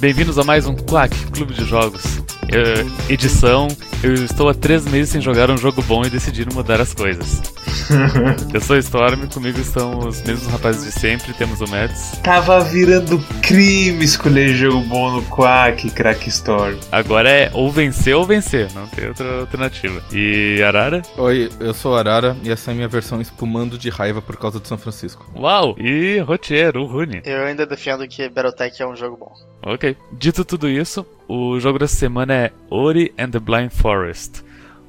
Bem-vindos a mais um Quack Clube de Jogos. Eu, edição, eu estou há três meses sem jogar um jogo bom e decidi mudar as coisas. eu sou Storm, comigo estão os mesmos rapazes de sempre, temos o Mads. Tava virando crime escolher jogo bom no Quack, Crack Storm. Agora é ou vencer ou vencer, não tem outra alternativa. E Arara? Oi, eu sou Arara e essa é a minha versão espumando de raiva por causa de São Francisco. Uau! E Rotier, o Rune. Eu ainda defendo que Battletech é um jogo bom. Ok. Dito tudo isso, o jogo dessa semana é Ori and the Blind Forest.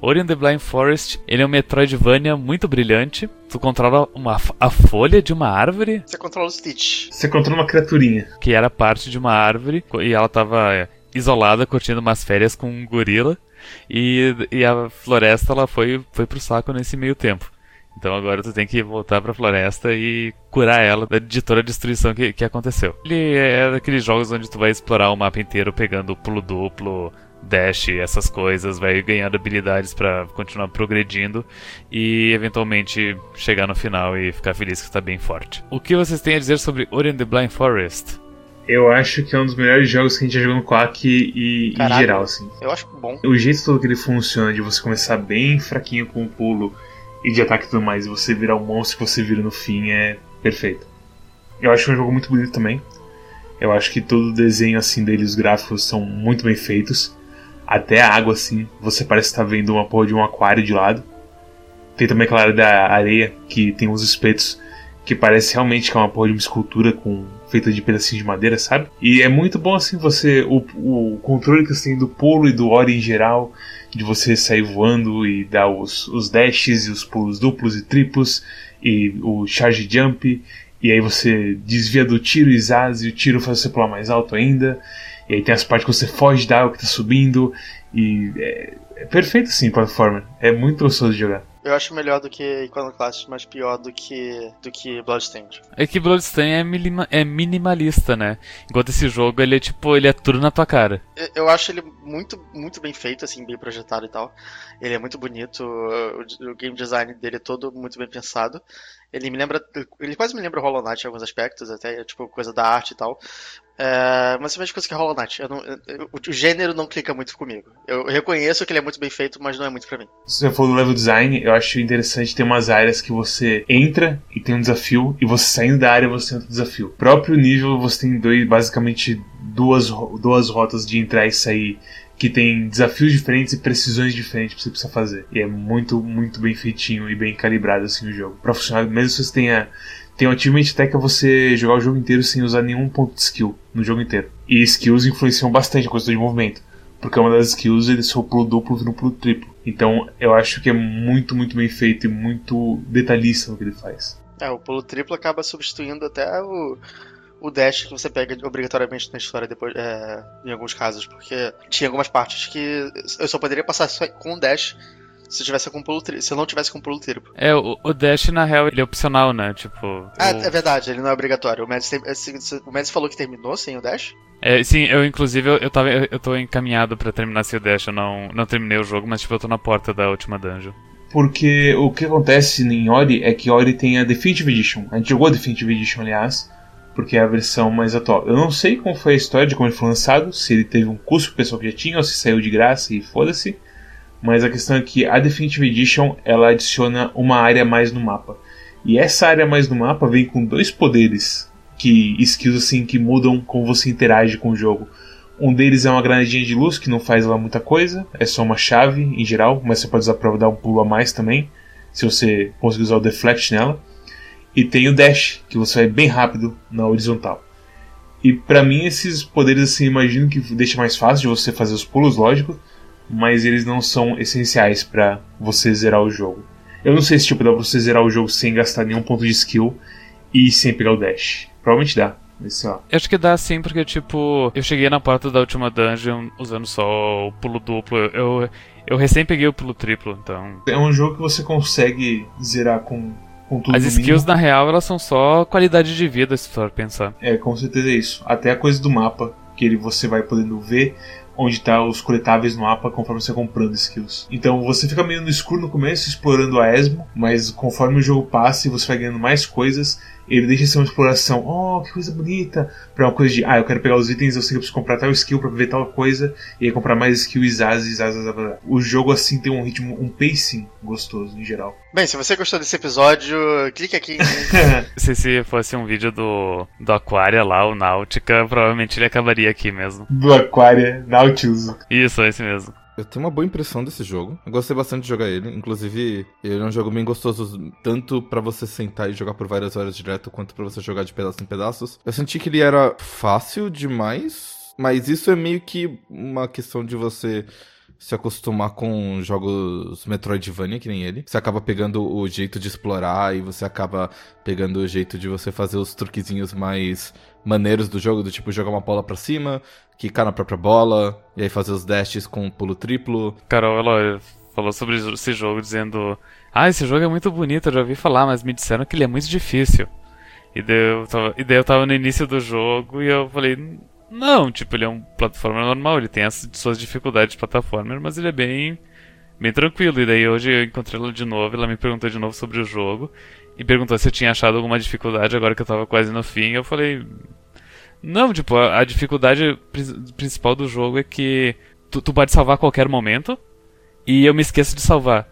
Ori and the Blind Forest, ele é um Metroidvania muito brilhante. Tu controla uma, a folha de uma árvore. Você controla o Stitch. Você controla uma criaturinha. Que era parte de uma árvore e ela tava é, isolada, curtindo umas férias com um gorila. E, e a floresta ela foi, foi pro saco nesse meio tempo. Então agora tu tem que voltar pra floresta e curar ela de toda a destruição que, que aconteceu. Ele é daqueles jogos onde tu vai explorar o mapa inteiro pegando pulo duplo, dash, essas coisas, vai ganhando habilidades para continuar progredindo e eventualmente chegar no final e ficar feliz que está bem forte. O que vocês têm a dizer sobre Ori and the Blind Forest? Eu acho que é um dos melhores jogos que a gente já jogou no Quack e, em geral, assim. Eu acho bom. O jeito todo que ele funciona, de você começar bem fraquinho com o pulo e de ataque e tudo mais, e você virar o monstro que você vira no fim, é perfeito. Eu acho que é um jogo muito bonito também. Eu acho que todo o desenho assim dele, os gráficos são muito bem feitos. Até a água, assim, você parece estar tá vendo uma porra de um aquário de lado. Tem também aquela área da areia que tem uns espetos que parece realmente que é uma porra de uma escultura com feita de pedacinhos de madeira, sabe? E é muito bom assim você o, o controle que você tem do pulo e do ori em geral, de você sair voando e dar os, os dashes e os pulos duplos e triplos e o charge jump e aí você desvia do tiro e zaz e o tiro faz você pular mais alto ainda. E aí tem as partes que você foge da água que tá subindo. E é, é perfeito sim, plataforma. É muito gostoso de jogar. Eu acho melhor do que Iconoclast, mas pior do que do que Bloodstained. É que Bloodstained é, minima, é minimalista, né? Enquanto esse jogo, ele é tipo, ele é tudo na tua cara. Eu, eu acho ele muito, muito bem feito, assim, bem projetado e tal. Ele é muito bonito, o, o game design dele é todo muito bem pensado. Ele me lembra. Ele quase me lembra Hollow Knight em alguns aspectos, até, tipo, coisa da arte e tal. É, mas você coisa que Knight. Não, eu, o gênero não clica muito comigo. Eu reconheço que ele é muito bem feito, mas não é muito para mim. Se você for do level design, eu acho interessante ter umas áreas que você entra e tem um desafio, e você saindo da área você tem outro desafio. Próprio nível você tem dois, basicamente duas, duas rotas de entrar e sair que tem desafios diferentes e precisões diferentes que você precisa fazer. E é muito, muito bem feitinho e bem calibrado assim o jogo. Pra funcionar, mesmo se você tenha. Tem um achievement que é você jogar o jogo inteiro sem usar nenhum ponto de skill no jogo inteiro. E skills influenciam bastante a questão de movimento. Porque uma das skills ele só pulo duplo no pulo triplo. Então eu acho que é muito, muito bem feito e muito detalhista no que ele faz. É, o pulo triplo acaba substituindo até o, o dash que você pega obrigatoriamente na história depois, é, em alguns casos, porque tinha algumas partes que eu só poderia passar com o dash se tivesse com pulo tri... se eu não tivesse com pulo triplo. É, o, o, dash na real ele é opcional, né? Tipo. Ah, é verdade, ele não é obrigatório. O Mads, tem... o Mads falou que terminou sem o dash? É, sim, eu inclusive eu, eu, tava, eu, eu tô encaminhado para terminar sem o dash, eu não, não terminei o jogo, mas tipo, eu tô na porta da última dungeon. Porque o que acontece em Ori é que Ori tem a Definitive Edition. A gente jogou a Definitive Edition, aliás porque é a versão mais atual. Eu não sei como foi a história de como ele foi lançado, se ele teve um custo pro pessoal que já tinha ou se saiu de graça e foda-se. Mas a questão é que a Definitive Edition ela adiciona uma área mais no mapa. E essa área mais no mapa vem com dois poderes, que skills assim que mudam como você interage com o jogo. Um deles é uma granadinha de luz que não faz lá muita coisa, é só uma chave em geral, mas você pode usar para dar um pulo a mais também, se você conseguir usar o deflect nela. E tem o dash, que você vai bem rápido na horizontal. E para mim esses poderes assim, imagino que deixa mais fácil de você fazer os pulos, lógico, mas eles não são essenciais para você zerar o jogo. Eu não sei se tipo dá pra você zerar o jogo sem gastar nenhum ponto de skill e sem pegar o dash. Provavelmente dá. Eu acho que dá sim, porque tipo, eu cheguei na porta da última dungeon usando só o pulo duplo. Eu, eu recém peguei o pulo triplo, então. É um jogo que você consegue zerar com as skills, na real, elas são só qualidade de vida, se for pensar. É, com certeza é isso. Até a coisa do mapa, que ele, você vai podendo ver onde tá os coletáveis no mapa conforme você comprando skills. Então você fica meio no escuro no começo, explorando a esmo, mas conforme o jogo passa e você vai ganhando mais coisas, ele deixa de ser uma exploração, oh, que coisa bonita, pra uma coisa de, ah, eu quero pegar os itens, eu sei que eu preciso comprar tal skill pra ver tal coisa, e aí comprar mais skill e zaz, e zaz, zaz, zaz. O jogo, assim, tem um ritmo, um pacing gostoso, em geral. Bem, se você gostou desse episódio, clique aqui. se, se fosse um vídeo do, do Aquaria lá, o Náutica, provavelmente ele acabaria aqui mesmo. Do Aquaria, Nautilus. Isso, esse mesmo. Eu tenho uma boa impressão desse jogo. Eu gostei bastante de jogar ele. Inclusive, ele é um jogo bem gostoso, tanto para você sentar e jogar por várias horas direto, quanto para você jogar de pedaço em pedaços. Eu senti que ele era fácil demais, mas isso é meio que uma questão de você se acostumar com jogos Metroidvania, que nem ele. Você acaba pegando o jeito de explorar e você acaba pegando o jeito de você fazer os truquezinhos mais maneiros do jogo, do tipo jogar uma bola para cima, quicar na própria bola, e aí fazer os dashes com pulo triplo. Carol, ela falou sobre esse jogo dizendo: Ah, esse jogo é muito bonito, eu já ouvi falar, mas me disseram que ele é muito difícil. E daí eu tava, e daí eu tava no início do jogo e eu falei: Não, tipo, ele é um plataforma normal, ele tem as suas dificuldades de plataforma, mas ele é bem, bem tranquilo. E daí hoje eu encontrei ela de novo, ela me perguntou de novo sobre o jogo e perguntou se eu tinha achado alguma dificuldade agora que eu tava quase no fim. Eu falei: não, tipo, a, a dificuldade principal do jogo é que tu, tu, pode salvar a qualquer momento e eu me esqueço de salvar.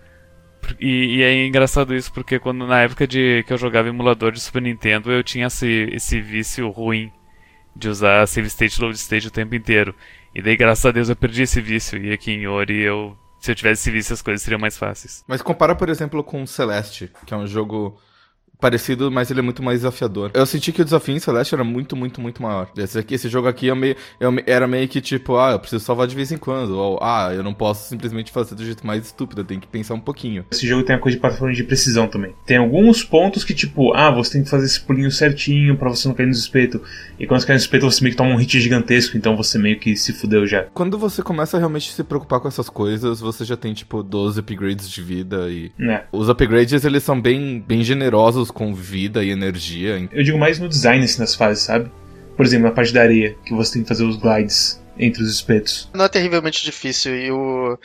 E, e, é engraçado isso porque quando na época de que eu jogava emulador de Super Nintendo eu tinha esse, esse vício ruim de usar save state load state o tempo inteiro. E daí graças a Deus eu perdi esse vício e aqui em Ori eu se eu tivesse esse vício as coisas seriam mais fáceis. Mas compara por exemplo com Celeste, que é um jogo parecido, mas ele é muito mais desafiador. Eu senti que o desafio em Celeste era muito, muito, muito maior. Esse, aqui, esse jogo aqui eu meio, eu, era meio que tipo, ah, eu preciso salvar de vez em quando. Ou, ah, eu não posso simplesmente fazer do jeito mais estúpido, eu tenho que pensar um pouquinho. Esse jogo tem a coisa de plataforma de precisão também. Tem alguns pontos que, tipo, ah, você tem que fazer esse pulinho certinho para você não cair no espeto. E quando você cai no espeto, você meio que toma um hit gigantesco, então você meio que se fudeu já. Quando você começa a realmente se preocupar com essas coisas, você já tem, tipo, 12 upgrades de vida e. É. Os upgrades, eles são bem, bem generosos com vida e energia. Eu digo mais no design assim, nas fases, sabe? Por exemplo, na parte da areia, que você tem que fazer os glides entre os espetos. Não é terrivelmente difícil e o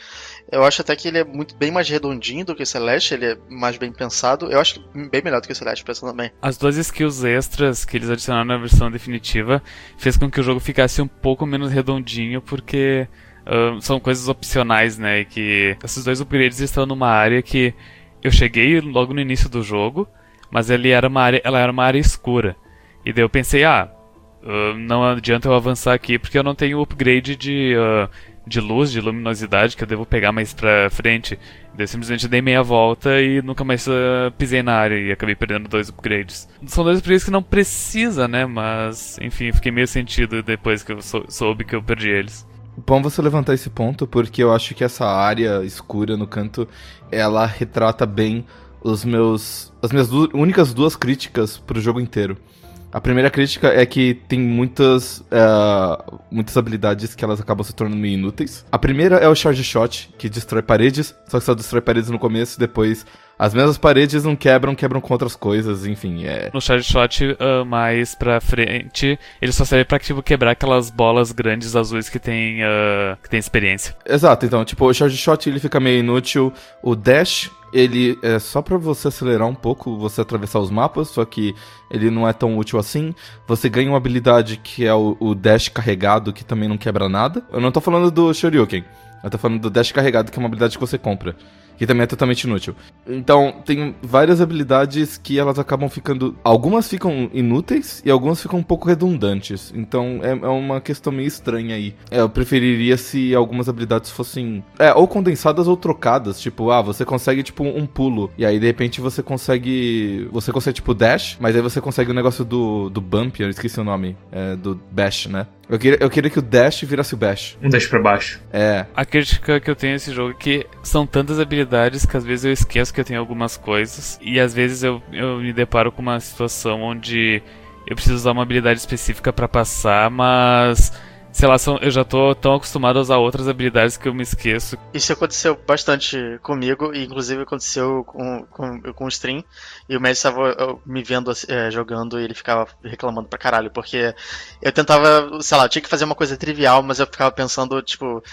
eu acho até que ele é muito bem mais redondinho do que o Celeste, ele é mais bem pensado. Eu acho bem melhor do que o Celeste, pensando também. As duas skills extras que eles adicionaram na versão definitiva fez com que o jogo ficasse um pouco menos redondinho, porque uh, são coisas opcionais, né? E que esses dois upgrades estão numa área que eu cheguei logo no início do jogo mas ele era uma área, ela era uma área escura. E daí eu pensei, ah, uh, não adianta eu avançar aqui porque eu não tenho upgrade de, uh, de luz, de luminosidade que eu devo pegar mais pra frente. Daí eu simplesmente dei meia volta e nunca mais uh, pisei na área e acabei perdendo dois upgrades. São dois upgrades que não precisa, né? Mas, enfim, fiquei meio sentido depois que eu sou, soube que eu perdi eles. Bom você levantar esse ponto, porque eu acho que essa área escura no canto, ela retrata bem os meus as minhas du únicas duas críticas pro jogo inteiro. A primeira crítica é que tem muitas uh, muitas habilidades que elas acabam se tornando meio inúteis. A primeira é o Charge Shot, que destrói paredes, só que só destrói paredes no começo e depois as mesmas paredes não quebram, quebram com outras coisas, enfim, é... No Charge Shot, uh, mais pra frente, ele só serve pra, tipo, quebrar aquelas bolas grandes azuis que tem, uh, que tem experiência. Exato, então, tipo, o Charge Shot, ele fica meio inútil. O Dash, ele é só para você acelerar um pouco, você atravessar os mapas, só que ele não é tão útil assim. Você ganha uma habilidade que é o, o dash carregado, que também não quebra nada. Eu não tô falando do Shoryuken, eu tô falando do dash carregado, que é uma habilidade que você compra que também é totalmente inútil. Então, tem várias habilidades que elas acabam ficando. Algumas ficam inúteis e algumas ficam um pouco redundantes. Então, é, é uma questão meio estranha aí. Eu preferiria se algumas habilidades fossem. É, ou condensadas ou trocadas. Tipo, ah, você consegue, tipo, um pulo. E aí, de repente, você consegue. Você consegue, tipo, dash, mas aí você consegue o negócio do, do bump, eu esqueci o nome. É, do bash, né? Eu queria, eu queria que o Dash virasse o Bash. Um Dash pra baixo. É. A crítica que eu tenho nesse jogo é que são tantas habilidades que às vezes eu esqueço que eu tenho algumas coisas. E às vezes eu, eu me deparo com uma situação onde eu preciso usar uma habilidade específica para passar, mas sei lá, são, eu já tô tão acostumado a usar outras habilidades que eu me esqueço. Isso aconteceu bastante comigo, e inclusive aconteceu com, com, com o stream. E o Messi estava me vendo é, jogando e ele ficava reclamando pra caralho, porque eu tentava, sei lá, eu tinha que fazer uma coisa trivial, mas eu ficava pensando, tipo,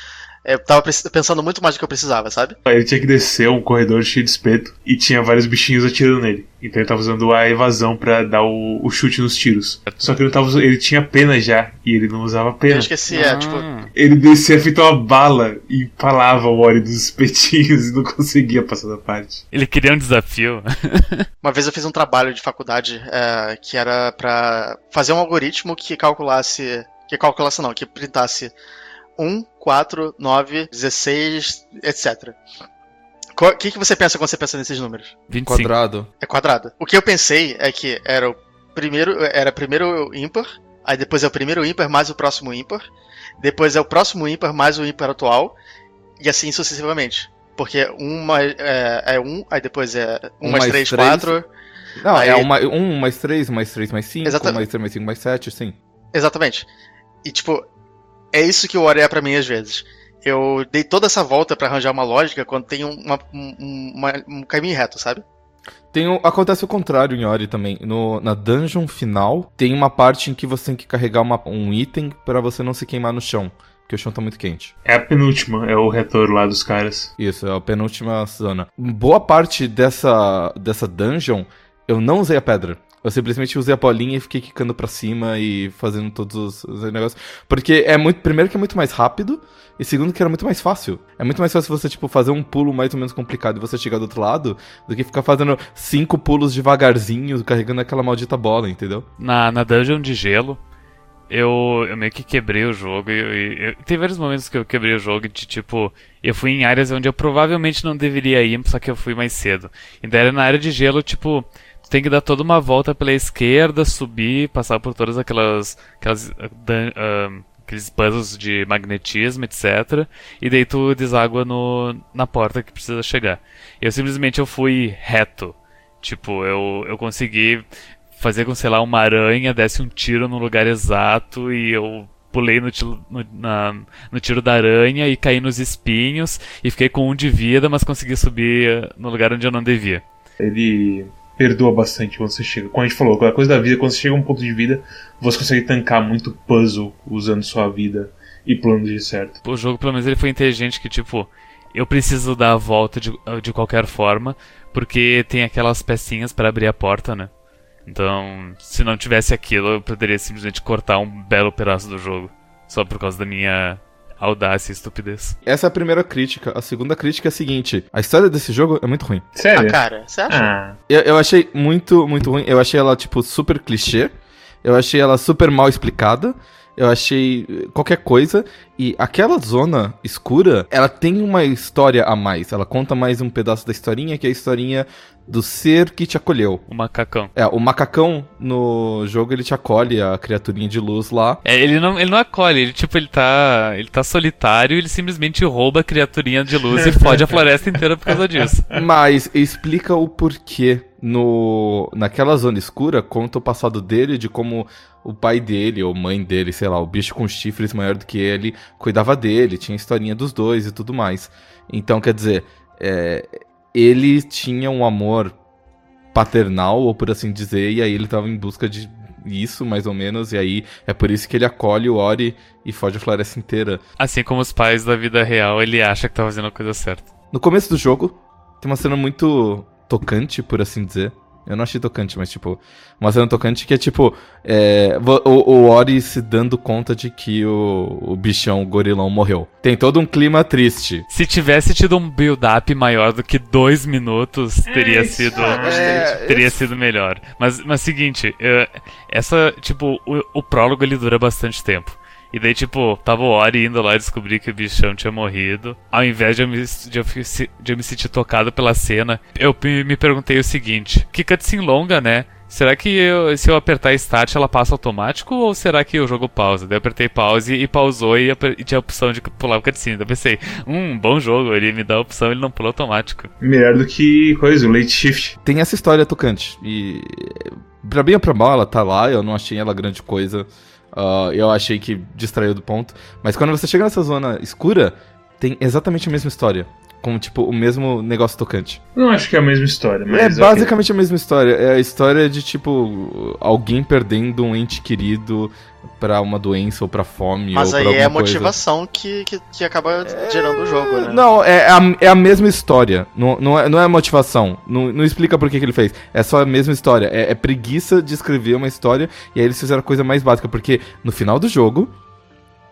eu tava pensando muito mais do que eu precisava, sabe? Ele tinha que descer um corredor cheio de espeto e tinha vários bichinhos atirando nele. Então ele tava usando a evasão para dar o, o, chute nos tiros. Só que ele, tava, ele tinha pena já e ele não usava pena. Eu esqueci, é, tipo. Ele descia feito uma bala e empalava o Ori dos espetinhos e não conseguia passar da parte. Ele queria um desafio. uma vez eu fiz um trabalho de faculdade é, que era para fazer um algoritmo que calculasse. Que calculasse não, que printasse 1, 4, 9, 16, etc. O que, que você pensa quando você pensa nesses números? 25. Quadrado. É quadrado. O que eu pensei é que era o primeiro, era primeiro ímpar, aí depois é o primeiro ímpar mais o próximo ímpar, depois é o próximo ímpar mais o ímpar atual, e assim sucessivamente. Porque 1 mais, é, é 1, aí depois é 1 um mais 3, 4. Não, aí... é 1 um, um mais 3, mais 3 mais 5, Exatamente. mais 3 mais 5 mais 7, sim. Exatamente. E tipo, é isso que o Ori é pra mim às vezes. Eu dei toda essa volta para arranjar uma lógica quando tem uma, um, uma, um caminho reto, sabe? Tem, acontece o contrário em Ori também. No, na dungeon final, tem uma parte em que você tem que carregar uma, um item para você não se queimar no chão. Porque o chão tá muito quente. É a penúltima, é o retorno lá dos caras. Isso, é a penúltima zona. Boa parte dessa, dessa dungeon, eu não usei a pedra. Eu simplesmente usei a bolinha e fiquei quicando pra cima e fazendo todos os, os, negócios. Porque é muito. Primeiro que é muito mais rápido. E segundo que era muito mais fácil. É muito mais fácil você, tipo, fazer um pulo mais ou menos complicado e você chegar do outro lado do que ficar fazendo cinco pulos devagarzinho, carregando aquela maldita bola, entendeu? Na, na dungeon de gelo, eu, eu meio que quebrei o jogo. Tem vários momentos que eu quebrei o jogo de tipo. Eu fui em áreas onde eu provavelmente não deveria ir, só que eu fui mais cedo. E daí era na área de gelo, tipo tem que dar toda uma volta pela esquerda, subir, passar por todas aquelas, aquelas uh, aqueles puzzles de magnetismo, etc. E daí tu deságua no, na porta que precisa chegar. Eu simplesmente eu fui reto. Tipo, eu, eu consegui fazer com, sei lá, uma aranha desse um tiro no lugar exato e eu pulei no, no, na, no tiro da aranha e caí nos espinhos e fiquei com um de vida, mas consegui subir no lugar onde eu não devia. Ele perdoa bastante quando você chega. Como a gente falou, aquela coisa da vida, quando você chega a um ponto de vida, você consegue tancar muito puzzle usando sua vida e planos de certo. O jogo, pelo menos, ele foi inteligente que, tipo, eu preciso dar a volta de, de qualquer forma, porque tem aquelas pecinhas para abrir a porta, né? Então, se não tivesse aquilo, eu poderia simplesmente cortar um belo pedaço do jogo. Só por causa da minha audácia e estupidez. Essa é a primeira crítica. A segunda crítica é a seguinte: a história desse jogo é muito ruim. Sério? Ah, cara, você acha? Ah. Eu, eu achei muito, muito ruim. Eu achei ela, tipo, super clichê. Eu achei ela super mal explicada. Eu achei qualquer coisa. E aquela zona escura, ela tem uma história a mais. Ela conta mais um pedaço da historinha, que é a historinha do ser que te acolheu. O macacão. É, o macacão no jogo ele te acolhe, a criaturinha de luz lá. É, ele não, ele não acolhe, ele tipo, ele tá. Ele tá solitário e ele simplesmente rouba a criaturinha de luz e fode a floresta inteira por causa disso. Mas explica o porquê. No, naquela zona escura, conta o passado dele, de como o pai dele, ou mãe dele, sei lá, o bicho com chifres maior do que ele, cuidava dele, tinha a historinha dos dois e tudo mais. Então, quer dizer, é, ele tinha um amor paternal, ou por assim dizer, e aí ele estava em busca de isso, mais ou menos, e aí é por isso que ele acolhe o Ori e foge a floresta inteira. Assim como os pais da vida real, ele acha que tá fazendo a coisa certa. No começo do jogo, tem uma cena muito tocante, por assim dizer, eu não achei tocante, mas tipo, uma cena tocante que é tipo, é, o, o Ori se dando conta de que o, o bichão, o gorilão, morreu. Tem todo um clima triste. Se tivesse tido um build-up maior do que dois minutos, teria é, sido. É, teria isso. sido melhor. Mas, mas seguinte, essa, tipo, o, o prólogo ele dura bastante tempo. E daí, tipo, tava o Ori indo lá descobrir que o bichão tinha morrido. Ao invés de eu me, de eu, de eu me sentir tocado pela cena, eu me perguntei o seguinte: que cutscene longa, né? Será que eu, se eu apertar Start ela passa automático ou será que o jogo pausa? Daí eu apertei pause e pausou e, e tinha a opção de pular o cutscene. Daí eu pensei, hum, bom jogo, ele me dá a opção ele não pula automático. Melhor do que coisa, o late shift. Tem essa história tocante e pra bem ou pra mal ela tá lá, eu não achei ela grande coisa. Uh, eu achei que distraiu do ponto. Mas quando você chega nessa zona escura, tem exatamente a mesma história. Com, tipo, o mesmo negócio tocante. Não acho que é a mesma história, mas. É basicamente a mesma história. É a história de, tipo, alguém perdendo um ente querido pra uma doença ou pra fome Mas ou aí pra é a coisa. motivação que, que, que acaba gerando o jogo, né? Não, é a, é a mesma história. Não, não, é, não é motivação. Não, não explica por que, que ele fez. É só a mesma história. É, é preguiça de escrever uma história e aí eles fizeram a coisa mais básica. Porque no final do jogo,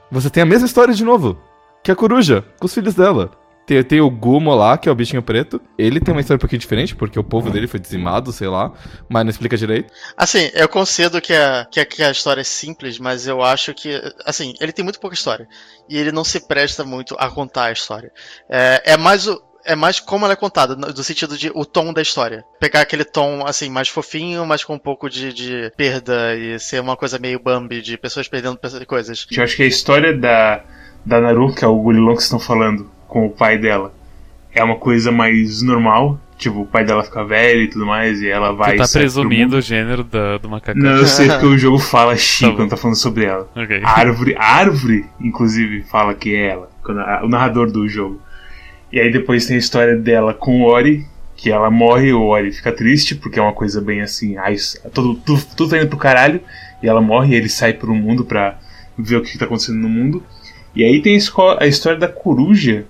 você tem a mesma história de novo. Que é a coruja, com os filhos dela. Tem, tem o Gumo lá, que é o bichinho preto. Ele tem uma história um pouquinho diferente, porque o povo dele foi dizimado, sei lá. Mas não explica direito. Assim, eu concedo que a, que, a, que a história é simples, mas eu acho que. Assim, ele tem muito pouca história. E ele não se presta muito a contar a história. É, é mais o. É mais como ela é contada, no no sentido de o tom da história. Pegar aquele tom, assim, mais fofinho, mas com um pouco de, de perda e ser uma coisa meio Bambi, de pessoas perdendo pe- coisas. Eu acho que a história da, da Naru, que é o gurilão que estão falando, com o pai dela, é uma coisa mais normal. Tipo, o pai dela fica velho e tudo mais, e ela vai. tu tá presumindo o gênero da, do macacão. Não, eu sei porque o jogo fala chi Tá quando tá falando sobre ela. Ok. A árvore, árvore, inclusive, fala que é ela, o narrador do jogo. E aí depois tem a história dela com o Ori, que ela morre, o Ori fica triste, porque é uma coisa bem assim, ai, tudo, tudo, tudo tá indo pro caralho, e ela morre, e ele sai pro mundo pra ver o que, que tá acontecendo no mundo. E aí tem a, história da coruja,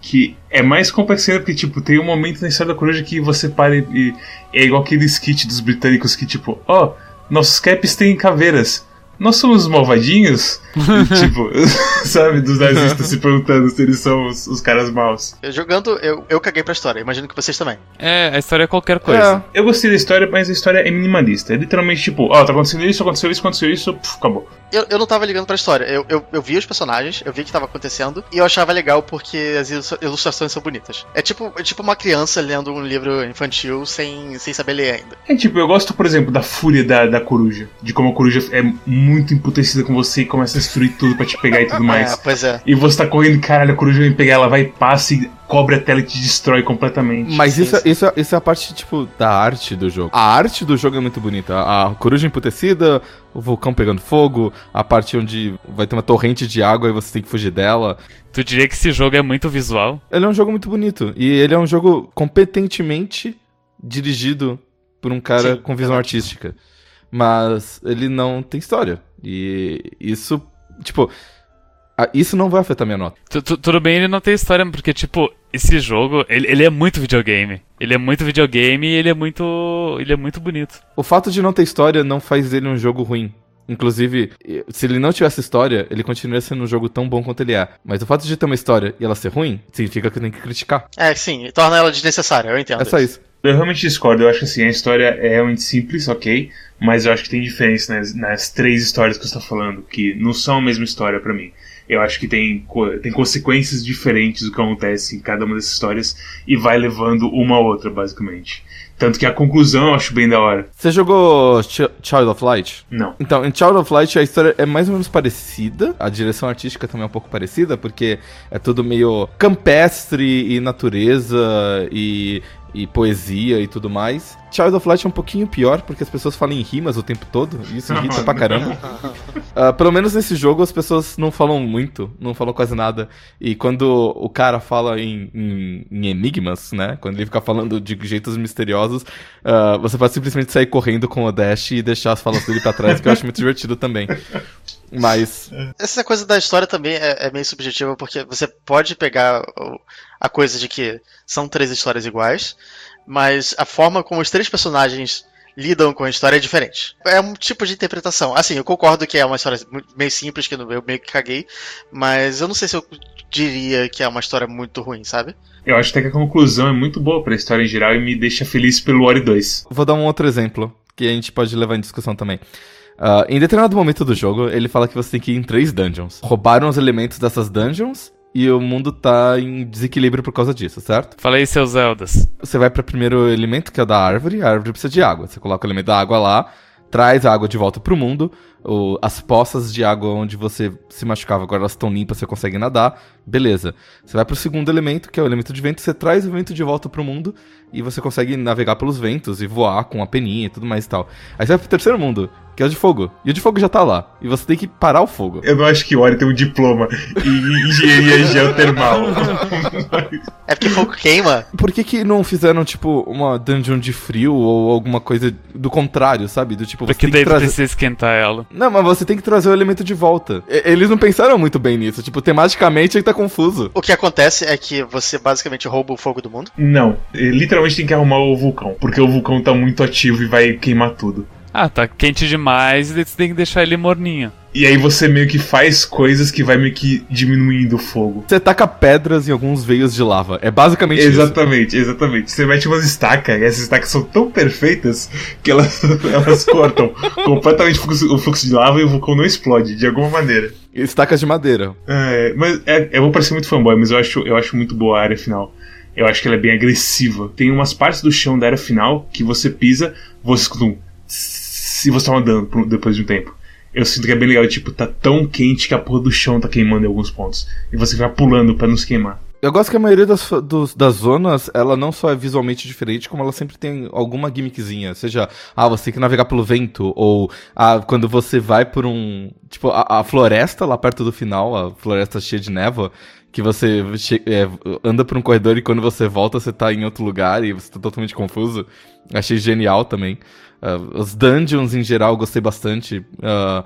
que é mais complexa porque, tipo, tem um momento na história da coruja que você para e, e é igual aquele skit dos britânicos que, tipo, ó, nossos caps têm caveiras. Nós somos os malvadinhos? Tipo, sabe, dos nazistas se perguntando se eles são os, os caras maus. Eu jogando, eu, eu caguei pra história, imagino que vocês também. É, a história é qualquer coisa. Eu gostei da história, mas a história é minimalista. É literalmente tipo, ó, tá acontecendo isso, aconteceu isso, aconteceu isso, puf, acabou. Eu, eu não tava ligando pra história. Eu, eu, eu vi os personagens, eu vi o que tava acontecendo, e eu achava legal porque as ilustra- ilustrações são bonitas. É tipo, é tipo uma criança lendo um livro infantil sem, sem saber ler ainda. É tipo, eu gosto, por exemplo, da fúria da, da coruja. De como a coruja é muito emputecida com você e começa a destruir tudo pra te pegar e tudo mais. É, pois é. E você tá correndo e caralho, a coruja vem pegar, ela vai, passa e cobre a tela e te destrói completamente. Mas isso, é- isso, é- isso é a parte, tipo, da arte do jogo. A arte do jogo é muito bonita. A, coruja emputecida, o vulcão pegando fogo, a parte onde vai ter uma torrente de água e você tem que fugir dela. Tu diria que esse jogo é muito visual? Ele é um jogo muito bonito. E ele é um jogo competentemente dirigido por um cara Sim, com visão exato. artística. Mas ele não tem história. E isso, tipo, a- isso não vai afetar minha nota. Tu- tu- tudo bem, ele não tem história, porque, tipo, esse jogo, ele, ele é muito videogame. Ele é muito videogame e ele é muito. ele é muito bonito. O fato de não ter história não faz dele um jogo ruim. Inclusive, se ele não tivesse história, ele continuaria sendo um jogo tão bom quanto ele é. Mas o fato de ter uma história e ela ser ruim, significa que tem que criticar. É, sim, torna ela desnecessária, eu entendo. É só isso. Eu realmente discordo, eu acho que assim, a história é realmente simples, ok, mas eu acho que tem diferença nas, nas três histórias que você está falando, que não são a mesma história pra mim. Eu acho que tem, tem consequências diferentes do que acontece em cada uma dessas histórias e vai levando uma a outra, basicamente. Tanto que a conclusão eu acho bem da hora. Você jogou Ch- Child of Light? Não. Então, em Child of Light a história é mais ou menos parecida. A direção artística também é um pouco parecida, porque é tudo meio campestre e natureza e, e poesia e tudo mais. Child of Light é um pouquinho pior, porque as pessoas falam em rimas o tempo todo, e isso irrita pra caramba. Ah, pelo menos nesse jogo as pessoas não falam muito, não falam quase nada. E quando o cara fala em, em- em enigmas, né? Quando ele fica falando de jeitos misteriosos, ah, você pode simplesmente sair correndo com o Dash e deixar as falas dele pra trás, que eu acho muito divertido também. Mas. Essa coisa da história também é, é meio subjetiva, porque você pode pegar o- a coisa de que são três histórias iguais, mas a forma como os três personagens lidam com a história é diferente. É um tipo de interpretação. Assim, eu concordo que é uma história meio simples, que eu meio que caguei, mas eu não sei se eu diria que é uma história muito ruim, sabe? Eu acho até que a conclusão é muito boa pra história em geral e me deixa feliz pelo Ori 2. Vou dar um outro exemplo, que a gente pode levar em discussão também. Ah, em determinado momento do jogo, ele fala que você tem que ir em três dungeons. Roubaram os elementos dessas dungeons e o mundo tá em desequilíbrio por causa disso, certo? Falei seus Zeldas. Você vai para o primeiro elemento, que é o da árvore. A árvore precisa de água. Você coloca o elemento da água lá, traz a água de volta pro mundo. O- as poças de água onde você se machucava, agora elas estão limpas, você consegue nadar. Beleza. Você vai pro segundo elemento, que é o elemento de vento. Você traz o vento de volta pro mundo e você consegue navegar pelos ventos e voar com a peninha e tudo mais e tal. Aí você vai pro terceiro mundo, que é o de fogo. E o de fogo já tá lá. E você tem que parar o fogo. Eu não acho que o Ori tem um diploma em engenharia geotermal. É porque fogo queima. Por que que não fizeram, tipo, uma dungeon de frio ou alguma coisa do contrário, sabe? Do tipo, você Porque tem daí trazer... precisa esquentar ela. Não, mas você tem que trazer o elemento de volta. E- Eles não pensaram muito bem nisso. Tipo, tematicamente ele tá confuso. O que acontece é que você basicamente rouba o fogo do mundo. não, ele literalmente tem que arrumar o vulcão, porque o vulcão tá muito ativo e vai queimar tudo. Ah, tá quente demais e tu tem que deixar ele morninho. E aí você meio que faz coisas que vai meio que diminuindo o fogo. Você taca pedras em alguns veios de lava. É basicamente isso. Exatamente, exatamente. Você mete umas estacas, e essas estacas são tão perfeitas que elas, elas cortam completamente o fluxo, o fluxo de lava e o vulcão não explode, de alguma maneira. Estacas de madeira. É, mas é, eu vou parecer muito fanboy, mas eu acho, eu acho muito boa a área final. Eu acho que ela é bem agressiva. Tem umas partes do chão da área final que você pisa, você escuta um. Se você tá andando depois de um tempo. Eu sinto que é bem legal, tipo, tá tão quente que a porra do chão tá queimando em alguns pontos. E você vai pulando pra não se queimar. Eu gosto que a maioria das, dos- das zonas, ela não só é visualmente diferente, como ela sempre tem alguma gimmickzinha. Seja, ah, você tem que navegar pelo vento, ou ah, quando você vai por um. Tipo, a, a floresta lá perto do final, a floresta cheia de névoa, que você é, anda por um corredor e quando você volta você tá em outro lugar e você tá totalmente confuso. Achei genial também. Ah, os dungeons em geral eu gostei bastante. ah,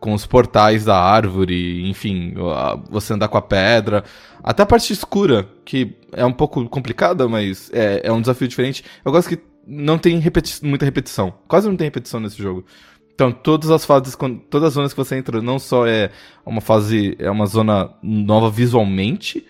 com os portais da árvore, enfim, a- você andar com a pedra. Até a parte escura, que é um pouco complicada, mas é, é um desafio diferente. Eu gosto que não tem repeti muita repetição. Quase não tem repetição nesse jogo. Então, todas as fases, todas as zonas que você entra, não só é uma fase, é uma zona nova visualmente,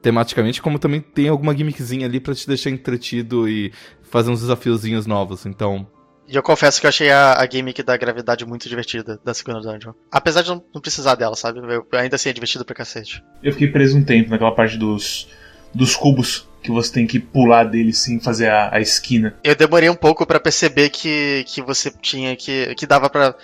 tematicamente, como também tem alguma gimmickzinha ali pra te deixar entretido e fazer uns desafiozinhos novos. Então, E eu confesso que eu achei a, a gimmick da gravidade muito divertida da segunda dungeon. Apesar de não, não precisar dela, sabe? Eu, ainda assim é divertido pra cacete. Eu fiquei preso um tempo naquela parte dos, dos cubos que você tem que pular deles sem fazer a, a esquina. Eu demorei um pouco pra perceber que, que você tinha que. que dava pra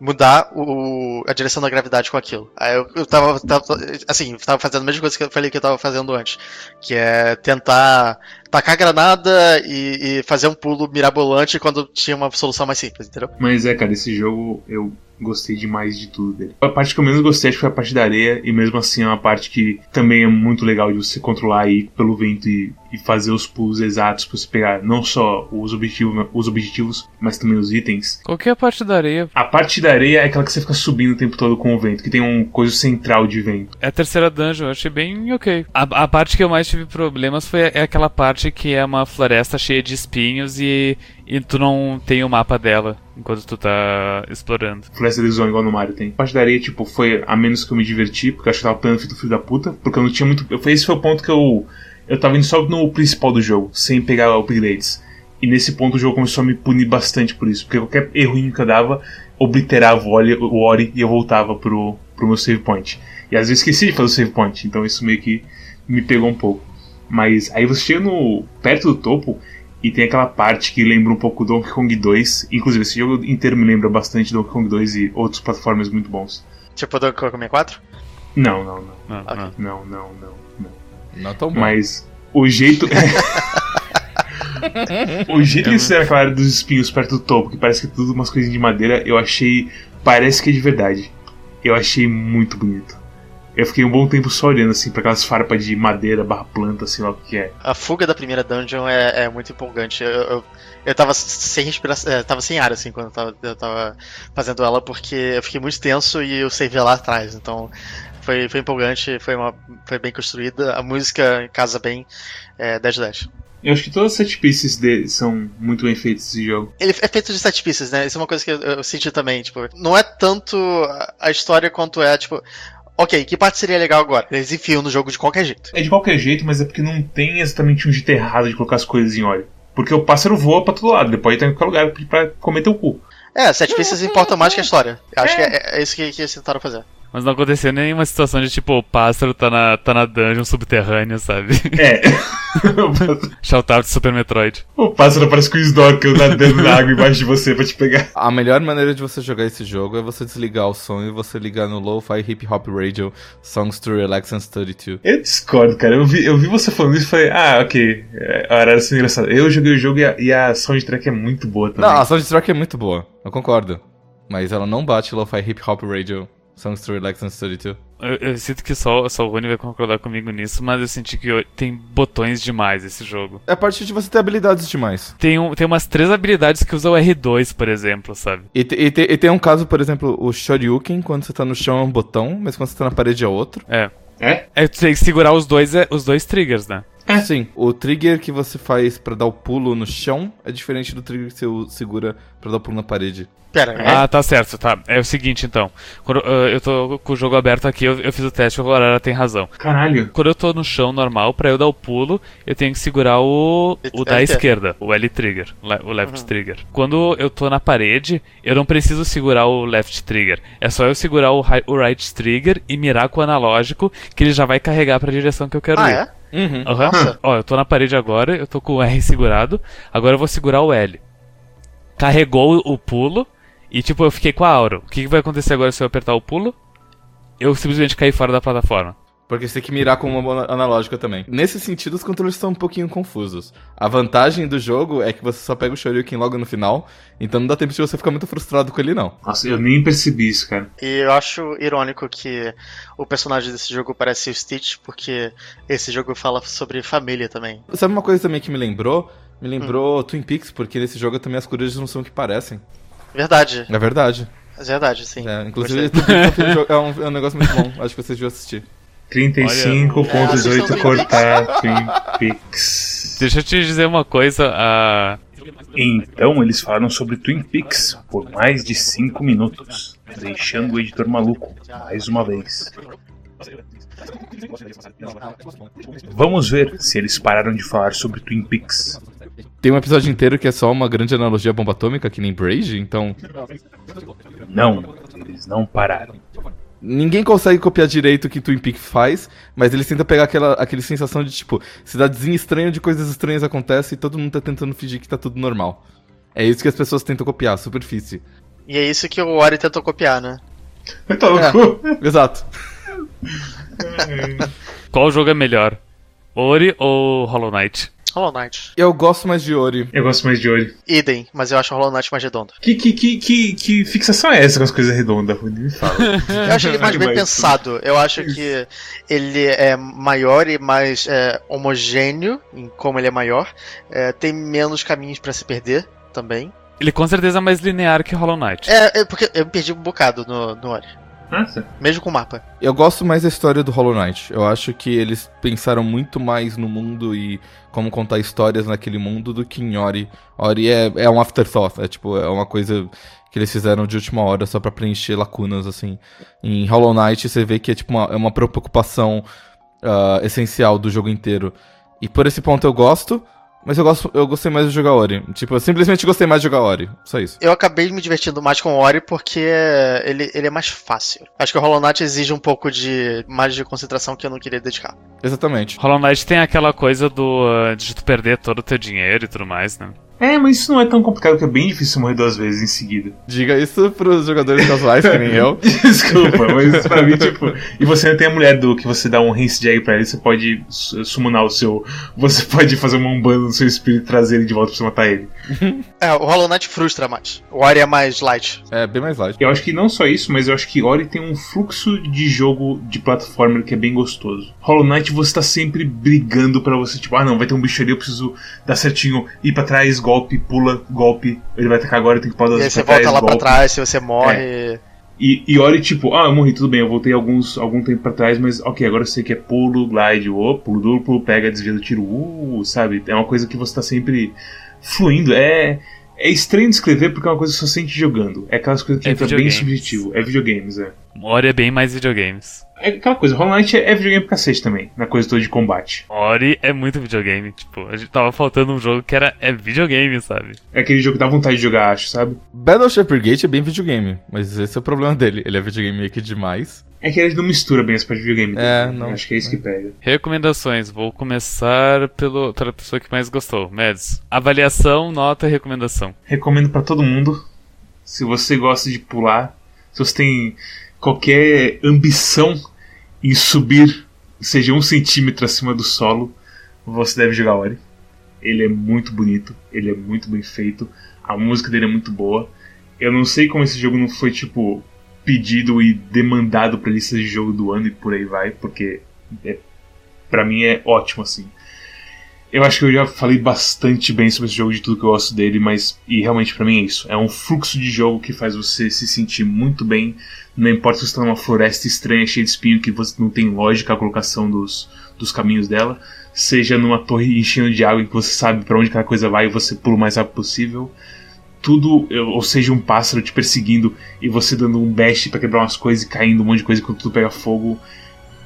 mudar o, a direção da gravidade com aquilo. Aí eu, eu tava, tava. Assim, tava fazendo a mesma coisa que eu falei que eu tava fazendo antes. Que é tentar tacar granada e, e fazer um pulo mirabolante quando tinha uma solução mais simples, entendeu? Mas é, cara, esse jogo eu gostei demais de tudo dele. A parte que eu menos gostei acho que foi a parte da areia, e mesmo assim é uma parte que também é muito legal de você controlar aí pelo vento e, e fazer os pulos exatos pra você pegar não só os objetivos, os objetivos, mas também os itens. Qual que é a parte da areia? A parte da areia é aquela que você fica subindo o tempo todo com o vento, que tem um coisa central de vento. É a terceira dungeon, eu achei bem ok. A, a parte que eu mais tive problemas foi é aquela parte que é uma floresta cheia de espinhos e, e tu não tem o mapa dela enquanto tu tá explorando. Floresta de igual no Mario tem. A parte da areia, tipo, foi a menos que eu me diverti, porque eu acho que tava plano feito filho da puta, porque eu não tinha muito. Eu, esse foi o ponto que eu. Eu tava indo só no principal do jogo, sem pegar upgrades. E nesse ponto o jogo começou a me punir bastante por isso, porque qualquer errinho que eu dava, obliterava o Ori, o Ori e eu voltava pro, pro meu save point. E às vezes esqueci de fazer o save point, então isso meio que me pegou um pouco. Mas aí você chega no perto do topo e tem aquela parte que lembra um pouco Donkey Kong 2. Inclusive, esse jogo inteiro me lembra bastante Donkey Kong 2 e outros plataformas muito bons. Tipo Donkey Kong 64? Não, não, não. Não, Ok. não. Não, não, não, não. não tão bom. Mas o jeito. o jeito que eles fizeram aquela área dos espinhos perto do topo, que parece que é tudo umas coisinhas de madeira, eu achei. Parece que é de verdade. Eu achei muito bonito. Eu fiquei um bom tempo só olhando assim pra aquelas farpas de madeira barra planta, sei lá o que é. A fuga da primeira dungeon é, é muito empolgante. Eu, eu, eu tava sem respiração. é, tava sem ar, assim, quando eu tava, eu tava fazendo ela, porque eu fiquei muito tenso e eu savei lá atrás. Então foi, foi empolgante, foi, uma, foi bem construída. A música casa bem. É 10 de 10. Eu acho que todas as set pieces dele são muito bem feitas esse jogo. Ele é feito de sete pieces, né? Isso é uma coisa que eu, eu senti também. Tipo, não é tanto a história quanto é, tipo. Ok, que parte seria legal agora? Eles enfiam no jogo de qualquer jeito. É de qualquer jeito, mas é porque não tem exatamente um jeito errado de colocar as coisas em óleo. Porque o pássaro voa pra todo lado, ele pode estar em qualquer lugar pra comer teu cu. É, sete pieces importam mais que a história. Acho que é, é isso que, que eles tentaram fazer. Mas não aconteceu nenhuma situação de tipo, o pássaro tá na, tá na dungeon subterrânea, sabe? É. Shout out Super Metroid. o pássaro parece com o snorkel nadando na água embaixo de você pra te pegar. A melhor maneira de você jogar esse jogo é você desligar o som e você ligar no Lo-Fi Hip Hop Radio Songs to Relax and Study to. Eu discordo, cara. Eu vi, eu vi você falando isso e falei, ah, ok. É, era assim engraçado. Eu joguei o jogo e a, e a soundtrack é muito boa também. Não, a soundtrack é muito boa, eu concordo. mas ela não bate Lo-Fi Hip Hop Radio Songs to Relax and Study to. Eu, eu sinto que só, só o Rony vai concordar comigo nisso, mas eu senti que tem botões demais esse jogo. É a partir de você ter habilidades demais. Tem, um, tem umas três habilidades que usa o R2, por exemplo, sabe? E, te, e, te, e tem um caso, por exemplo, o Shoryuken, quando você tá no chão é um botão, mas quando você tá na parede é outro. É. É? É, tu tem que segurar os dois, é, os dois triggers, né? É. Sim, o trigger que você faz pra dar o pulo no chão é diferente do trigger que você segura pra dar o pulo na parede. Pera, É? Ah, tá certo, tá. É o seguinte, então. Quando uh, eu tô com o jogo aberto aqui, eu, eu fiz o teste, o Aurora tem razão. Caralho. Quando eu tô no chão normal, pra eu dar o pulo, eu tenho que segurar o, o da esquerda, o L trigger, o left trigger. Quando eu tô na parede, eu não preciso segurar o left trigger. É só eu segurar o, o right trigger e mirar com o analógico, que ele já vai carregar pra direção que eu quero Ah, ir. é? Uhum. Nossa. Ó, eu tô na parede agora, eu tô com o R segurado, agora eu vou segurar o L. Carregou o- pulo e tipo, eu fiquei com a aura. O que, que vai acontecer agora se eu apertar o pulo? Eu simplesmente caí fora da plataforma. Porque você tem que mirar com uma analógica também. Nesse sentido, os controles estão um pouquinho confusos. A vantagem do jogo é que você só pega o Shoryuken logo no final, então não dá tempo de você ficar muito frustrado com ele, não. Nossa, eu nem percebi isso, cara. E eu acho irônico que o personagem desse jogo parece o Stitch, porque esse jogo fala sobre família também. Sabe uma coisa também que me lembrou? Me lembrou Twin Peaks, porque nesse jogo também as corujas não são o que parecem. Verdade, É verdade. é verdade, sim. É, inclusive, Gostei. Twin Peaks é um jogo- é um, é um negócio muito bom. Acho que vocês deviam assistir. 35.18 Olha- cortar Twin Peaks. Deixa eu te dizer uma coisa, a. Então eles falaram sobre Twin Peaks por mais de 5 minutos, deixando o editor maluco mais uma vez. Vamos ver se eles pararam de falar sobre Twin Peaks. Tem um episódio inteiro que é só uma grande analogia à bomba atômica, que nem Brage, então. Não, eles não pararam. Ninguém consegue copiar direito o que Twin Peaks faz, mas eles tentam pegar aquela, aquela sensação de, tipo, cidadezinha estranha de coisas estranhas acontecem e todo mundo tá tentando fingir que tá tudo normal. É isso que as pessoas tentam copiar, superfície. E é isso que o Ori tentou copiar, né? Tá louco? Exato. Qual jogo é melhor? Ori ou Hollow Knight? Hollow Knight. Eu gosto mais de Ori. Eu gosto mais de olho. Idem, mas eu acho o Hollow Knight mais redondo. Que, que, que, que, que fixação é essa com as coisas redondas? Me fala. Eu acho ele mais bem pensado. Eu acho que ele é maior e mais é, homogêneo em como ele é maior. É, tem menos caminhos pra se perder também. Ele com certeza é mais linear que Hollow Knight. É, é porque eu me perdi um bocado no, no Ori. Nossa. Mesmo com o mapa. Eu gosto mais da história do Hollow Knight. Eu acho que eles pensaram muito mais no mundo e como contar histórias naquele mundo do que em Ori. Ori é, é um afterthought, é tipo, é uma coisa que eles fizeram de última hora só pra preencher lacunas, assim. Em Hollow Knight você vê que é tipo uma, é uma preocupação ah, essencial do jogo inteiro. E por esse ponto eu gosto, mas eu, gosto, eu gostei mais de jogar Ori. Tipo, eu simplesmente gostei mais de jogar Ori. Só isso. Eu acabei me divertindo mais com o Ori porque ele, ele é mais fácil. Acho que o Hollow Knight exige um pouco de mais de concentração que eu não queria dedicar. Exatamente. Hollow Knight tem aquela coisa do de tu perder todo o teu dinheiro e tudo mais, né? É, mas isso não é tão complicado que é bem difícil morrer duas vezes em seguida. Diga isso pros jogadores casuais, que nem eu. Desculpa, mas pra mim, tipo. E você ainda tem a mulher do que você dá um rinse de egg pra ele, você pode su- summonar o seu. Você pode fazer uma umbanda no seu espírito e trazer ele de volta pra você matar ele. É, o Hollow Knight frustra mais. O Ori é mais light. É, bem mais light. Eu acho que não só isso, mas eu acho que Ori tem um fluxo de jogo de plataforma que é bem gostoso. Hollow Knight você tá sempre brigando pra você, tipo, ah não, vai ter um bicho ali, eu preciso dar certinho, ir pra trás, golpe, pula, golpe, ele vai atacar agora, eu tenho que parar E aí você volta lá pra trás, se você morre. E, e Ori, tipo, ah, eu morri, tudo bem, eu voltei alguns, algum tempo pra trás, mas ok, agora eu sei que é pulo, glide, oh, pulo duplo, pega, desvia do tiro, uh, sabe? É uma coisa que você tá sempre fluindo. É, é estranho de escrever porque é uma coisa que você sente jogando. É aquelas coisas que É entra bem subjetivo. É videogames, é. Ori é bem mais videogames. É aquela coisa, Hollow Knight é, videogame pra cacete também, na coisa toda de combate. Ori é muito videogame, tipo, a gente tava faltando um jogo que era é videogame, sabe? É aquele jogo que dá vontade de jogar, acho, sabe? Battleship Brigade é bem videogame, mas esse é o problema dele. Ele é videogame aqui demais. É que ele não mistura bem as partes de videogame. É, dele, né? não. Acho que é isso que pega. Recomendações, vou começar pelo, pela pessoa que mais gostou, Mads. Avaliação, nota e recomendação. Recomendo pra todo mundo. Se você gosta de pular, se você tem qualquer ambição em subir, seja um centímetro acima do solo, você deve jogar Ori. Ele é muito bonito, ele é muito bem feito, a música dele é muito boa. Eu não sei como esse jogo não foi, tipo, pedido e demandado pra lista de jogo do ano e por aí vai, porque é, para mim é ótimo, assim. Eu acho que eu já falei bastante bem sobre esse jogo, de tudo que eu gosto dele, mas e realmente para mim é isso. É um fluxo de jogo que faz você se sentir muito bem. Não importa se você está numa floresta estranha, cheia de espinho, que você não tem lógica a colocação dos, dos caminhos dela. Seja numa torre enchendo de água que você sabe para onde aquela coisa vai e você pula o mais rápido possível. Tudo, ou seja, um pássaro te perseguindo e você dando um bash para quebrar umas coisas e caindo um monte de coisa quando tudo pega fogo.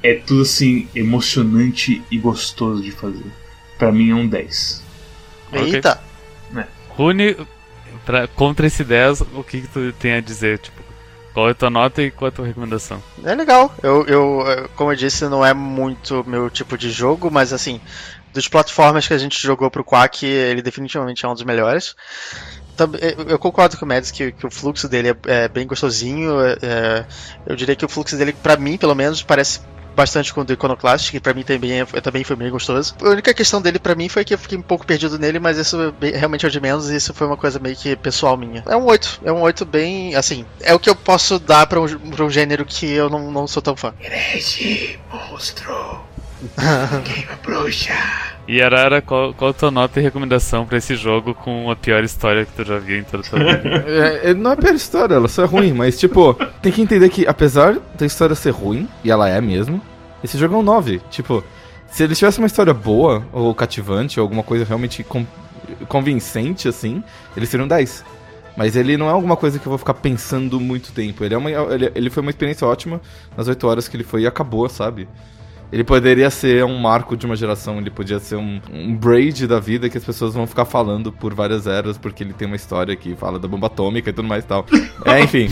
É tudo assim emocionante e gostoso de fazer. Pra mim é um 10. Eita! É. Rune, pra, contra esse 10, o que, que tu tem a dizer? Tipo, qual é a tua nota e qual é a tua recomendação? É legal. Eu, eu, como eu disse, não é muito meu tipo de jogo, mas assim, dos plataformas que a gente jogou pro Quack, ele definitivamente é um dos melhores. Eu concordo com o Mads que, que o fluxo dele é, é bem gostosinho. É, é eu diria que o fluxo dele, para mim, pelo menos, parece bastante com o do Iconoclast, que pra mim também, é, também foi bem gostoso. A única questão dele pra mim foi que eu fiquei um pouco perdido nele, mas isso realmente é o de menos e isso foi uma coisa meio que pessoal minha. É um 8, é um 8 bem, assim, é o que eu posso dar pra um, um gênero que eu não, não sou tão fã. Herege, monstro, queima bruxa. E Arara, qual, qual a tua nota e recomendação pra esse jogo com a pior história que tu já viu em toda a tua vida? é, não é a pior história, ela só é ruim, mas tipo, tem que entender que apesar da história ser ruim, e ela é mesmo, esse jogo é um 9. Tipo, se ele tivesse uma história boa, ou cativante, ou alguma coisa realmente com, convincente, assim, ele seria um 10. Mas ele não é alguma coisa que eu vou ficar pensando muito tempo. Ele, é uma, ele, ele foi uma experiência ótima nas 8 horas que ele foi e acabou, sabe? Ele poderia ser um marco de uma geração, ele podia ser um, um braid da vida que as pessoas vão ficar falando por várias eras, porque ele tem uma história que fala da bomba atômica e tudo mais e tal. É, enfim.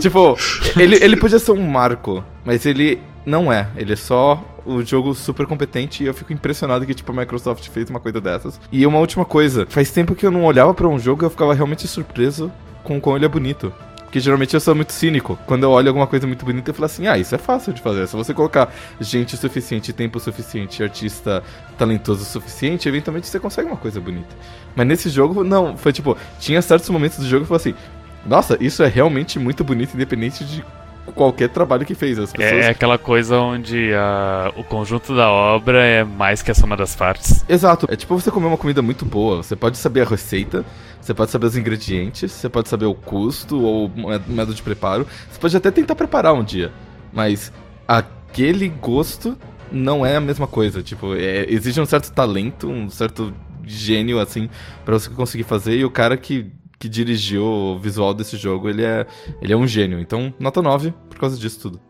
tipo, ele, ele podia ser um marco, mas ele não é. Ele é só o jogo super competente e eu fico impressionado que, tipo, a Microsoft fez uma coisa dessas. E uma última coisa, faz tempo que eu não olhava para um jogo e eu ficava realmente surpreso com como ele é bonito. Porque geralmente eu sou muito cínico. Quando eu olho alguma coisa muito bonita, eu falo assim: ah, isso é fácil de fazer. Se você colocar gente suficiente, tempo suficiente, artista talentoso suficiente, eventualmente você consegue uma coisa bonita. Mas nesse jogo, não. Foi tipo, tinha certos momentos do jogo que eu falei assim: nossa, isso é realmente muito bonito, independente de qualquer trabalho que fez. As pessoas... É aquela coisa onde a, o conjunto da obra é mais que a soma das partes. Exato. É tipo você comer uma comida muito boa. Você pode saber a receita, você pode saber os ingredientes, você pode saber o custo ou o método de preparo. Você pode até tentar preparar um dia. Mas aquele gosto não é a mesma coisa. Tipo, é, exige um certo talento, um certo gênio, assim, para você conseguir fazer. E o cara que que dirigiu o visual desse jogo, ele é, ele é um gênio. Então, nota 9 por causa disso tudo.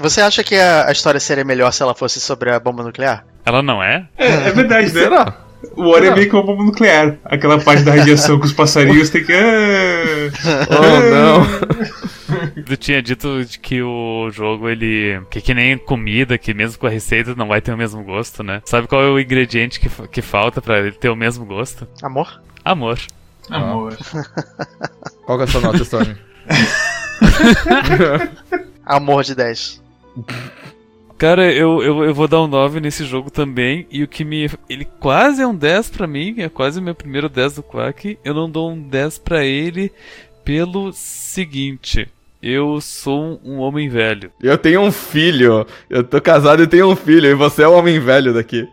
Você acha que a, história seria melhor se ela fosse sobre a bomba nuclear? Ela não é? É, é verdade, né? Será? O Ori é meio que uma bomba nuclear. Aquela parte da radiação com os passarinhos tem que. Ah, oh, não! Tu tinha dito que o jogo, ele. Que, que nem comida, que mesmo com a receita não vai ter o mesmo gosto, né? Sabe qual é o ingrediente que, que falta para ele ter o mesmo gosto? Amor? Amor. Amor. Qual que é a sua nota, Storm? Amor de 10. Cara, eu, eu, eu vou dar um 9 nesse jogo também. E o que me. Ele quase é um 10 pra mim, é quase o meu primeiro 10 do Quack. Eu não dou um 10 pra ele pelo seguinte eu sou um homem velho. Eu tenho um filho. Eu tô casado e tenho um filho. E você é o homem velho daqui.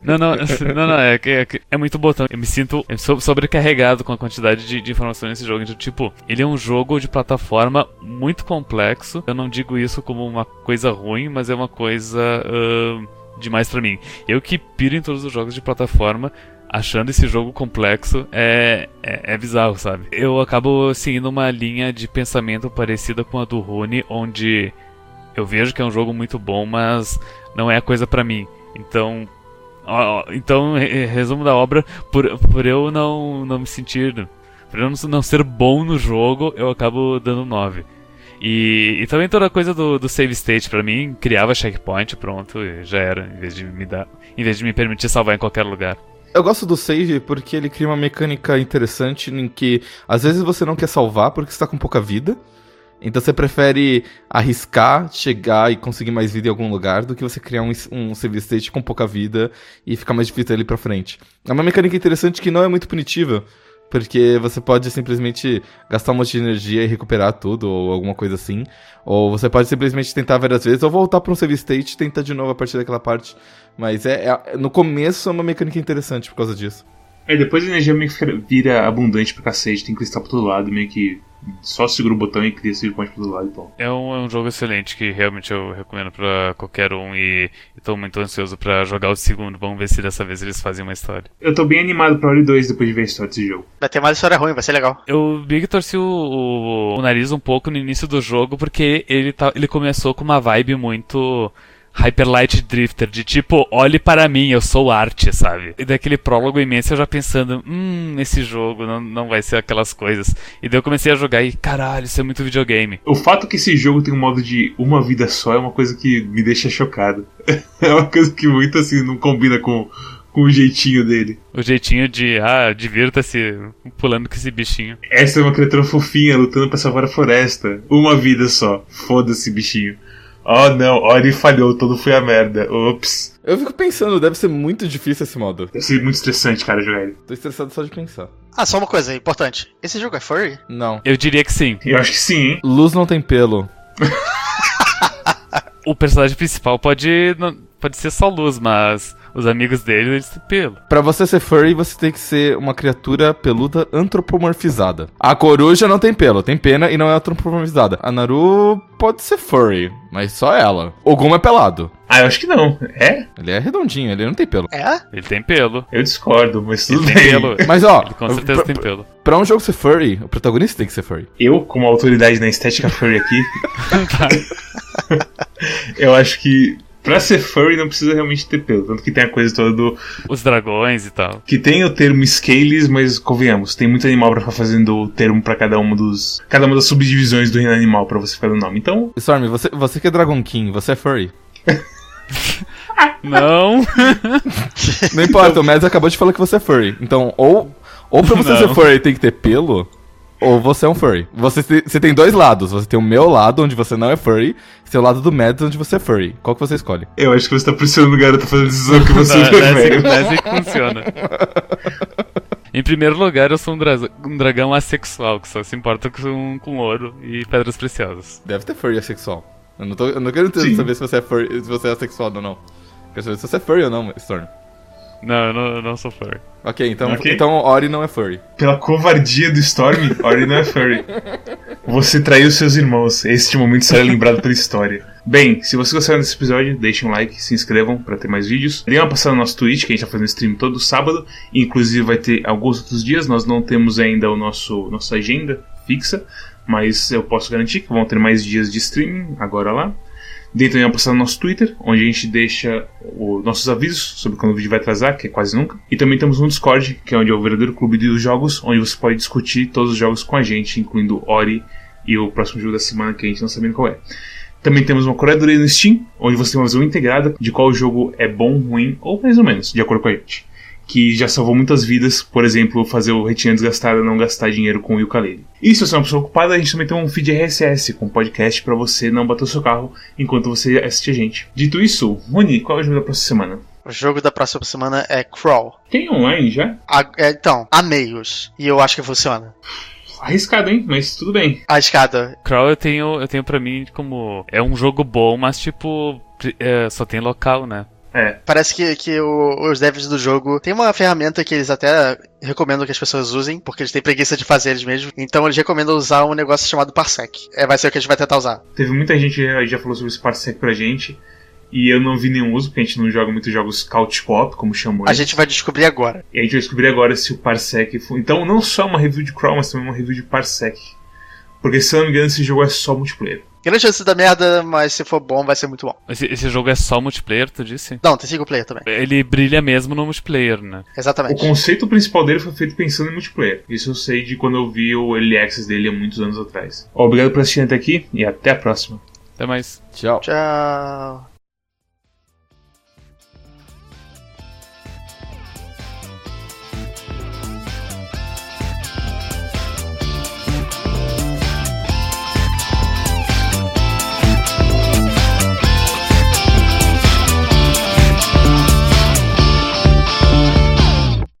Não, não, não, não é, é, é muito botão. Eu me sinto sobrecarregado com a quantidade de, de informações nesse jogo. Então, tipo, ele é um jogo de plataforma muito complexo. Eu não digo isso como uma coisa ruim, mas é uma coisa uh, demais para mim. Eu que piro em todos os jogos de plataforma achando esse jogo complexo é, é, é, bizarro, sabe? Eu acabo seguindo uma linha de pensamento parecida com a do Rune, onde eu vejo que é um jogo muito bom, mas não é a coisa para mim. Então, ó, então resumo da obra, por, por eu não, não me sentir, por eu não ser bom no jogo, eu acabo dando 9. E, e também toda a coisa do, do save state para mim criava checkpoint, pronto, já era, em vez de me dar, em vez de me permitir salvar em qualquer lugar. Eu gosto do save porque ele cria uma mecânica interessante em que às vezes você não quer salvar porque está com pouca vida. Então você prefere arriscar, chegar e conseguir mais vida em algum lugar do que você criar um, um save state com pouca vida e ficar mais difícil ali pra frente. É uma mecânica interessante que não é muito punitiva, Porque você pode simplesmente gastar um monte de energia e recuperar tudo, ou alguma coisa assim. Ou você pode simplesmente tentar várias vezes, ou voltar para um save state e tentar de novo a partir daquela parte. Mas é, é- no começo é uma mecânica interessante por causa disso. Aí depois a energia meio que vira abundante pra cacete, tem cristal pra todo lado, meio que só segura o botão e cria point pra todo lado e tal. É um, é um jogo excelente que realmente eu recomendo pra qualquer um e estou muito ansioso pra jogar o segundo. Vamos ver se dessa vez eles fazem uma história. Eu tô bem animado pra Ori 2 depois de ver a história desse jogo. Vai ter mais história ruim, vai ser legal. Eu vi que torci o, o- o nariz um pouco no início do jogo porque ele, tá, ele começou com uma vibe muito Hyper Light Drifter, de tipo, olhe para mim, eu sou arte, sabe? E daquele prólogo imenso eu já pensando, hum, esse jogo não, não vai ser aquelas coisas. E daí eu comecei a jogar e, caralho, isso é muito videogame. O fato que esse jogo tem um modo de uma vida só é uma coisa que me deixa chocado. é uma coisa que muito assim não combina com, com o jeitinho dele. O jeitinho de, ah, divirta-se pulando com esse bichinho. Essa é uma criatura fofinha lutando pra salvar a floresta. Uma vida só. Foda-se, bichinho. Oh não, Ori falhou, tudo foi a merda. Ops. Eu fico pensando, deve ser muito difícil esse modo. Deve ser muito estressante, cara, jogar ele. Tô estressado só de pensar. Ah, só uma coisa importante. Esse jogo é furry? Não. Eu diria que sim. Eu acho que sim, hein? Luz não tem pelo. O personagem principal pode, pode ser só luz, mas os amigos dele, eles têm pelo. Pra você ser furry, você tem que ser uma criatura peluda antropomorfizada. A coruja não tem pelo, tem pena e não é antropomorfizada. A Naru pode ser furry, mas só ela. O Guma é pelado. Ah, eu acho que não. É? Ele é redondinho, ele não tem pelo. É? Ele tem pelo. Eu discordo, mas Ele tudo tem bem. pelo. Mas ó, Ele com certeza pra, tem pelo. pra um jogo ser furry, o protagonista tem que ser furry. Eu, como autoridade na estética furry aqui, eu acho que pra ser furry não precisa realmente ter pelo. Tanto que tem a coisa toda do. Os dragões e tal. Que tem o termo scales, mas convenhamos, tem muito animal pra ficar fazendo o termo pra cada uma dos. Cada uma das subdivisões do reino animal pra você ficar no nome. Então, Storm, você, você que é Dragon King, você é furry. Não! Não importa, o Mads acabou de falar que você é furry. Então, ou, ou pra você Não. ser furry tem que ter pelo, ou você é um furry. Você, você tem dois lados. Você tem o meu lado, onde você não é furry, e seu lado do Mads, onde você é furry. Qual que você escolhe? eu acho que você tá pressionando o garoto a fazer a decisão que você Não, é não é assim, que funciona. Em primeiro lugar, eu sou um, dra- um dragão assexual, que só se importa com, com ouro e pedras preciosas. Deve ter furry assexual. Eu não, tô, eu não quero saber se você é furry, se você é assexual ou não. Quero saber se você é furry ou não, Storm. Não, eu não, eu não sou furry. Ok, então, Ok. então Ori não é furry. Pela covardia do Storm, Ori não é furry. Você traiu seus irmãos. Este momento será lembrado pela história. Bem, se vocês gostaram desse episódio, deixem um like, se inscrevam pra ter mais vídeos. Dê uma passada no nosso Twitch, que a gente tá fazendo stream todo sábado. Inclusive vai ter alguns outros dias. Nós não temos ainda o nosso nossa agenda fixa, mas eu posso garantir que vão ter mais dias de streaming agora lá. Dê também uma passada no nosso Twitter, onde a gente deixa os nossos avisos sobre quando o vídeo vai atrasar, que é quase nunca. E também temos um Discord, que é onde é o verdadeiro clube dos jogos, onde você pode discutir todos os jogos com a gente, incluindo Ori e o próximo jogo da semana que a gente não sabe qual é. Também temos uma curadoria no Steam, onde você tem uma visão integrada de qual jogo é bom, ruim ou mais ou menos, de acordo com a gente. Que já salvou muitas vidas, por exemplo, fazer o retinha desgastada não gastar dinheiro com o ukulele. E se você é uma pessoa ocupada, a gente também tem um feed RSS com podcast para você não bater o seu carro enquanto você assiste a gente. Dito isso, Rony, qual é o jogo da próxima semana? O jogo da próxima semana é Crawl. Tem online já? A- é, então, há meios. E eu acho que funciona. Arriscado, hein? Mas tudo bem. A escada. Crawl eu tenho, eu tenho pra mim como. É um jogo bom, mas tipo. é, só tem local, né? É. Parece que, que o- os devs do jogo tem uma ferramenta que eles até recomendam que as pessoas usem, porque eles têm preguiça de fazer eles mesmos. Então eles recomendam usar um negócio chamado Parsec. É, vai ser o que a gente vai tentar usar. Teve muita gente que já- falou sobre esse Parsec pra gente. E eu não vi nenhum uso, porque a gente não joga muito jogos couch co-op, como chamou. A gente vai descobrir agora. E a gente vai descobrir agora se o Parsec. foi- Então, não só uma review de Crawl, mas também uma review de Parsec. Porque se eu não me engano, esse jogo é só multiplayer. Grande chance da merda, mas se for bom, vai ser muito bom. Esse, esse jogo é só multiplayer, tu disse? Não, tem single player também. Ele brilha mesmo no multiplayer, né? O Exatamente. conceito principal dele foi feito pensando em multiplayer. Isso eu sei de quando eu vi o Early Access dele há muitos anos atrás. Obrigado por assistir até aqui e até a próxima. Até mais. Tchau. Tchau.